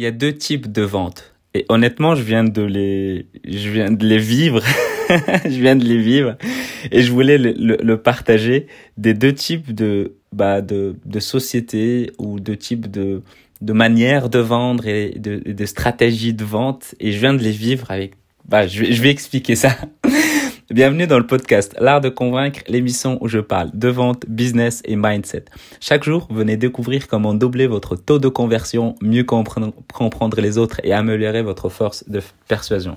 Il y a deux types de ventes. Et honnêtement, je viens de les, je viens de les vivre. je viens de les vivre. Et je voulais le, partager des deux types de, bah, de, de sociétés ou de types de, de manières de vendre et de, de stratégies de vente. Et je viens de les vivre avec, bah, je je vais expliquer ça. Bienvenue dans le podcast L'art de convaincre, l'émission où je parle de vente, business et mindset. Chaque jour, venez découvrir comment doubler votre taux de conversion, mieux comprendre les autres et améliorer votre force de persuasion.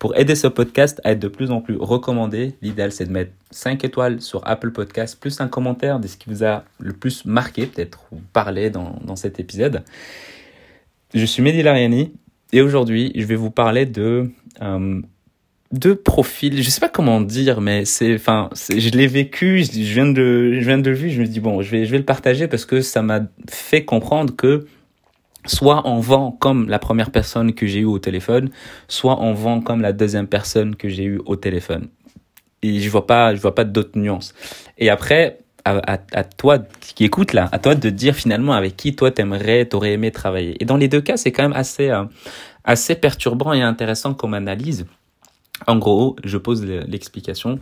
Pour aider ce podcast à être de plus en plus recommandé, l'idéal c'est de mettre 5 étoiles sur Apple Podcast plus un commentaire de ce qui vous a le plus marqué peut-être ou parlé dans, dans cet épisode. Je suis Mehdi Lariani et aujourd'hui je vais vous parler de euh, deux profils, je sais pas comment dire, mais c'est, enfin, je l'ai vécu, je viens de, je viens de le vivre, je me dis bon, je vais, je vais le partager parce que ça m'a fait comprendre que soit on vend comme la première personne que j'ai eue au téléphone, soit on vend comme la deuxième personne que j'ai eue au téléphone. Et je vois pas, je vois pas d'autres nuances. Et après, à, à, toi qui écoute là, à toi de dire finalement avec qui toi t'aimerais, t'aurais aimé travailler. Et dans les deux cas, c'est quand même assez, euh, assez perturbant et intéressant comme analyse en gros, je pose l'explication.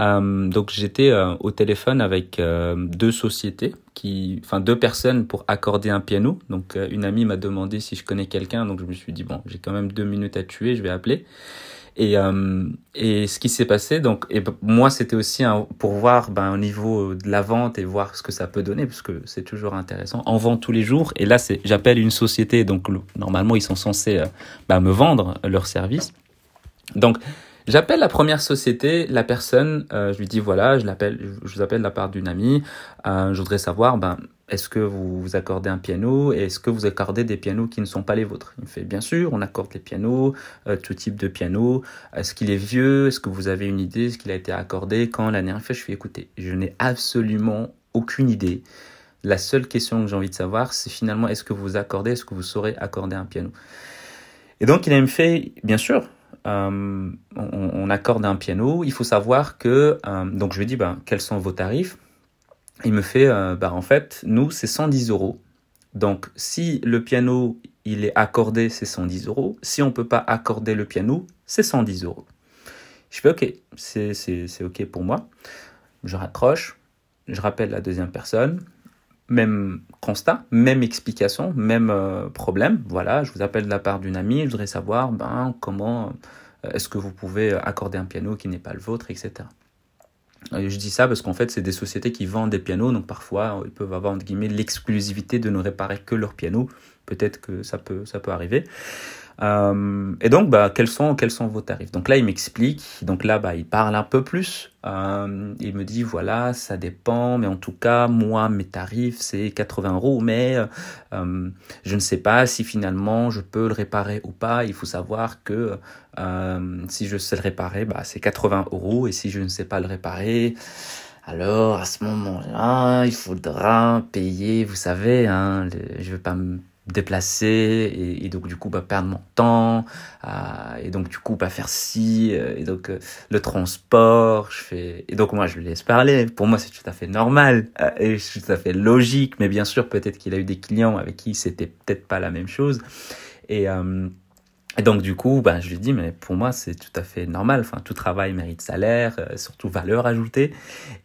Euh, donc j'étais euh, au téléphone avec euh, deux sociétés, qui, enfin deux personnes pour accorder un piano. Donc une amie m'a demandé si je connais quelqu'un, donc je me suis dit bon, j'ai quand même deux minutes à tuer, je vais appeler. Et, et ce qui s'est passé, donc et moi c'était aussi pour voir ben, au niveau de la vente et voir ce que ça peut donner, parce que c'est toujours intéressant. On vend tous les jours, et là c'est j'appelle une société, donc normalement ils sont censés ben, me vendre leur service. Donc, j'appelle la première société, la personne, euh, je lui dis voilà, je l'appelle, je vous appelle de la part d'une amie. Euh, je voudrais savoir, ben, est-ce que vous, vous accordez un piano et est-ce que vous accordez des pianos qui ne sont pas les vôtres? Il me fait bien sûr, on accorde les pianos, euh, tout type de piano. Est-ce qu'il est vieux? Est-ce que vous avez une idée Est-ce qu'il a été accordé? Quand la dernière Je suis écouté. Je n'ai absolument aucune idée. La seule question que j'ai envie de savoir, c'est finalement est-ce que vous accordez, est-ce que vous saurez accorder un piano? Et donc il a me fait, bien sûr, euh, on, accorde un piano, il faut savoir que, euh, donc je lui dis, ben, quels sont vos tarifs? Il me fait, ben, en fait, nous, c'est 110 euros. Donc, si le piano, il est accordé, c'est 110 euros. Si on peut pas accorder le piano, c'est 110 euros. Je fais, OK, c'est OK pour moi. Je raccroche, je rappelle la deuxième personne, même constat, même explication, même euh, problème. Voilà, je vous appelle de la part d'une amie, je voudrais savoir ben, comment euh, est-ce que vous pouvez accorder un piano qui n'est pas le vôtre, etc. je dis ça parce qu'en fait, c'est des sociétés qui vendent des pianos, donc parfois, ils peuvent avoir, entre l'exclusivité de ne réparer que leur piano. Peut-être que ça peut, ça peut arriver. Euh, et donc, bah, quels sont quels sont vos tarifs? Donc là, il m'explique. Donc là, bah, il parle un peu plus. Euh, il me dit voilà, ça dépend, mais en tout cas, moi, mes tarifs c'est 80 euros, mais euh, je ne sais pas si finalement je peux le réparer ou pas. Il faut savoir que si je sais le réparer, bah, c'est 80 euros, et si je ne sais pas le réparer. Alors, à ce moment-là, il faudra payer, vous savez, hein, je ne vais pas me déplacer et, donc du coup pas perdre mon temps euh, et donc du coup pas faire ci euh, et donc euh, le transport je fais et donc moi je lui laisse parler. Pour moi c'est tout à fait normal et c'est tout à fait logique mais bien sûr peut-être qu'il a eu des clients avec qui c'était peut-être pas la même chose. Et et donc du coup, bah, je lui dis, mais pour moi, c'est tout à fait normal. Enfin, tout travail mérite salaire, euh, surtout valeur ajoutée.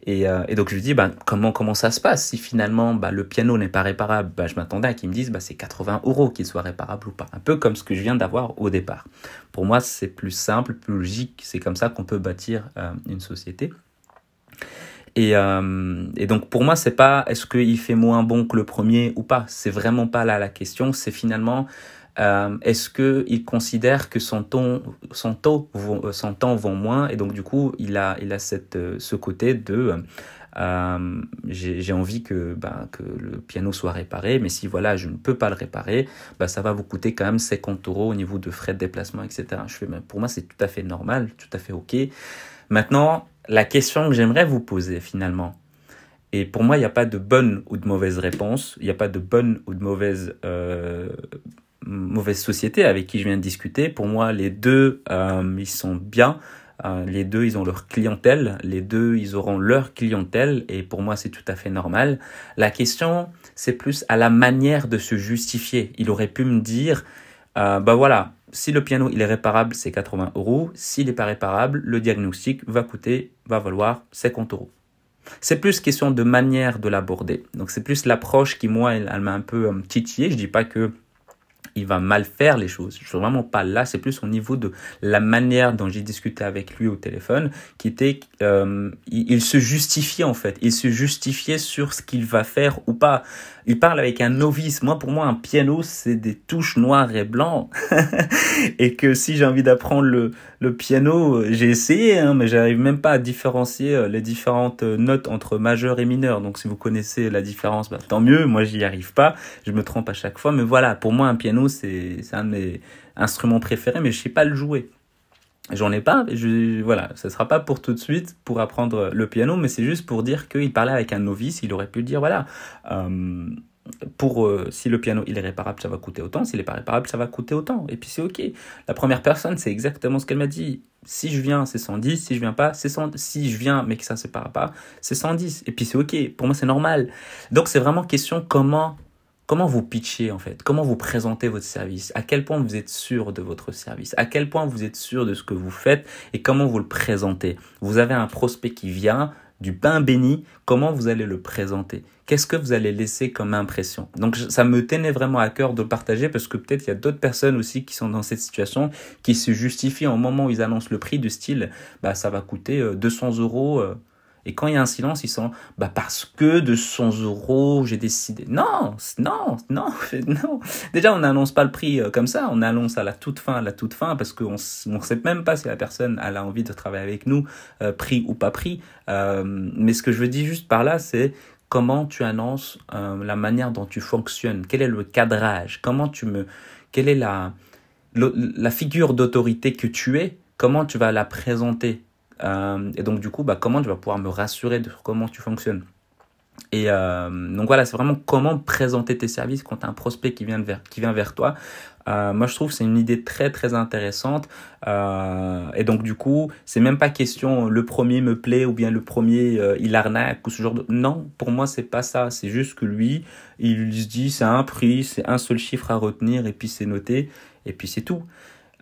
Et, euh, et, donc je lui dis, bah, comment comment ça se passe si finalement bah, le piano n'est pas réparable? Bah, Je m'attendais à qu'ils me disent, bah, c'est 80 euros qu'il soit réparable ou pas. Un peu comme ce que je viens d'avoir au départ. Pour moi, c'est plus simple, plus logique. C'est comme ça qu'on peut bâtir euh, une société. Et, et, donc pour moi, c'est pas est-ce qu'il fait moins bon que le premier ou pas? C'est vraiment pas là la question. C'est finalement euh, est-ce qu'il considère que son, ton, son, euh, son temps vont moins et donc du coup il a, il a cette, euh, ce côté de j'ai envie que, bah, que le piano soit réparé, mais si voilà je ne peux pas le réparer, bah, ça va vous coûter quand même 50 euros au niveau de frais de déplacement, etc. Je fais, pour moi c'est tout à fait normal, tout à fait ok. Maintenant, la question que j'aimerais vous poser finalement, et pour moi il n'y a pas de bonne ou de mauvaise réponse, il n'y a pas de bonne ou de mauvaise mauvaise société avec qui je viens de discuter. Pour moi, les deux, euh, ils sont bien. Euh, les deux, ils ont leur clientèle. Les deux, ils auront leur clientèle. Et pour moi, c'est tout à fait normal. La question, c'est plus à la manière de se justifier. Il aurait pu me dire, euh, bah voilà, si le piano il est réparable, c'est 80 euros. S'il n'est pas réparable, le diagnostic va coûter, va valoir 50 euros. C'est plus question de manière de l'aborder. Donc c'est plus l'approche qui moi elle, m'a un peu euh, titillé. Je dis pas que il va mal faire les choses. Je suis vraiment pas là. C'est plus au niveau de la manière dont j'ai discuté avec lui au téléphone, qui était, euh, il, se justifiait en fait. Il se justifiait sur ce qu'il va faire ou pas. Il parle avec un novice. Moi, pour moi, un piano, c'est des touches noires et blancs. et que si j'ai envie d'apprendre le, le piano, j'ai essayé, hein, mais j'arrive même pas à différencier euh, les différentes euh, notes entre majeur et mineur. Donc, si vous connaissez la différence, bah, tant mieux. Moi, j'y arrive pas. Je me trompe à chaque fois. Mais voilà, pour moi, un piano, c'est un de mes instruments préférés, mais je sais pas le jouer. J'en ai pas, je, voilà, ça sera pas pour tout de suite pour apprendre le piano, mais c'est juste pour dire qu'il parlait avec un novice, il aurait pu dire voilà, euh, pour euh, si le piano il est réparable, ça va coûter autant, s'il est pas réparable, ça va coûter autant, et puis c'est ok. La première personne, c'est exactement ce qu'elle m'a dit. Si je viens, c'est 110, si je viens pas, c'est 100. Si je viens, mais que ça se pas, c'est 110, et puis c'est ok. Pour moi, c'est normal. Donc c'est vraiment question comment Comment vous pitchez en fait? Comment vous présentez votre service? À quel point vous êtes sûr de votre service? À quel point vous êtes sûr de ce que vous faites et comment vous le présentez? Vous avez un prospect qui vient du pain béni, comment vous allez le présenter? Qu'est-ce que vous allez laisser comme impression? Donc ça me tenait vraiment à cœur de le partager parce que peut-être il y a d'autres personnes aussi qui sont dans cette situation, qui se justifient au moment où ils annoncent le prix du style, bah ça va coûter 200 euh, euros. Et quand il y a un silence, ils sont, bah parce que de 100 euros, j'ai décidé. Non, non, non, non. Déjà, on n'annonce pas le prix euh, comme ça. On annonce à la toute fin, à la toute fin, parce qu'on ne sait même pas si la personne a envie de travailler avec nous, euh, prix ou pas prix. Euh, mais ce que je veux dire juste par là, c'est comment tu annonces la manière dont tu fonctionnes. Quel est le cadrage? Comment tu me, quelle est la, la figure d'autorité que tu es? Comment tu vas la présenter? Euh, et donc du coup, bah, comment tu vas pouvoir me rassurer de comment tu fonctionnes. Et euh, donc voilà, c'est vraiment comment présenter tes services quand tu as un prospect qui vient vers, qui vient vers toi. Euh, moi, je trouve que c'est une idée très très intéressante. Et donc du coup, c'est même pas question le premier me plaît ou bien le premier il arnaque ou ce genre de. Non, pour moi c'est pas ça. C'est juste que lui, il se dit c'est un prix, c'est un seul chiffre à retenir et puis c'est noté et puis c'est tout.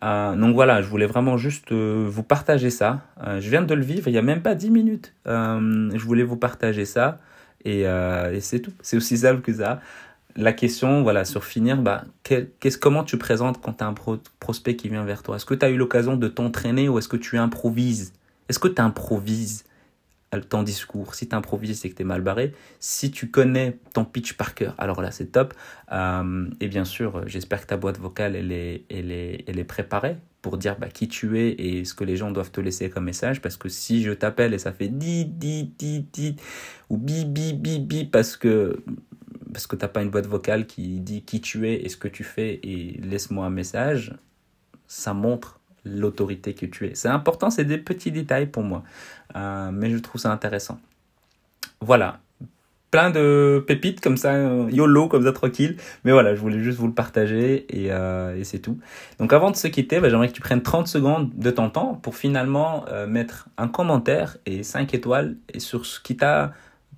Euh, donc voilà, je voulais vraiment juste euh, vous partager ça. Euh, je viens de le vivre il n'y a même pas 10 minutes. je voulais vous partager ça et, et c'est tout. C'est aussi simple que ça. La question, voilà, sur finir, bah, qu'est-ce, comment tu présentes quand tu as un prospect qui vient vers toi? Est-ce que tu as eu l'occasion de t'entraîner ou est-ce que tu improvises? Est-ce que tu improvises ton discours. Si tu improvises, c'est que tu es mal barré. Si tu connais ton pitch par cœur, alors là, c'est top. Euh, et bien sûr, j'espère que ta boîte vocale, elle est, elle est, elle est préparée pour dire bah, qui tu es et ce que les gens doivent te laisser comme message. Parce que si je t'appelle et ça fait di, di, di, di, ou bi, bi, bi, bi, parce que parce que t'as pas une boîte vocale qui dit qui tu es et ce que tu fais et laisse-moi un message, ça montre l'autorité que tu es. C'est important, c'est des petits détails pour moi, euh, mais je trouve ça intéressant. Voilà, plein de pépites comme ça, euh, YOLO, comme ça tranquille. Mais voilà, je voulais juste vous le partager et, euh, et c'est tout. Donc avant de se quitter, bah, j'aimerais que tu prennes 30 secondes de ton temps pour finalement mettre un commentaire et 5 étoiles et sur ce qui t'a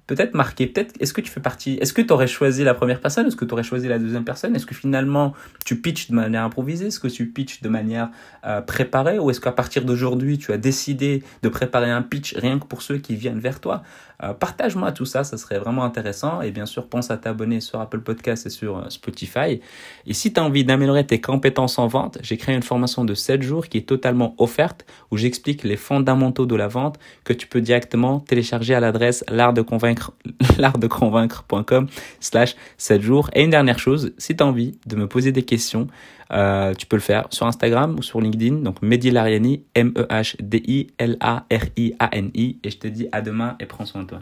peut-être marqué, peut-être, est-ce que tu fais partie, est-ce que tu aurais choisi la première personne, est-ce que tu aurais choisi la deuxième personne, est-ce que finalement tu pitches de manière improvisée, est-ce que tu pitches de manière euh, préparée, ou est-ce qu'à partir d'aujourd'hui tu as décidé de préparer un pitch rien que pour ceux qui viennent vers toi? Euh, Partage-moi tout ça, ça serait vraiment intéressant, et bien sûr pense à t'abonner sur Apple Podcast et sur euh, Spotify. Et si tu as envie d'améliorer tes compétences en vente, j'ai créé une formation de 7 jours qui est totalement offerte, où j'explique les fondamentaux de la vente que tu peux directement télécharger à l'adresse l'art de convaincre l'artdeconvaincre.com slash 7 jours. Et une dernière chose, si tu as envie de me poser des questions, euh, tu peux le faire sur Instagram ou sur LinkedIn. Donc Mehdi Lariani, M-E-H-D-I-L-A-R-I-A-N-I. Et je te dis à demain et prends soin de toi.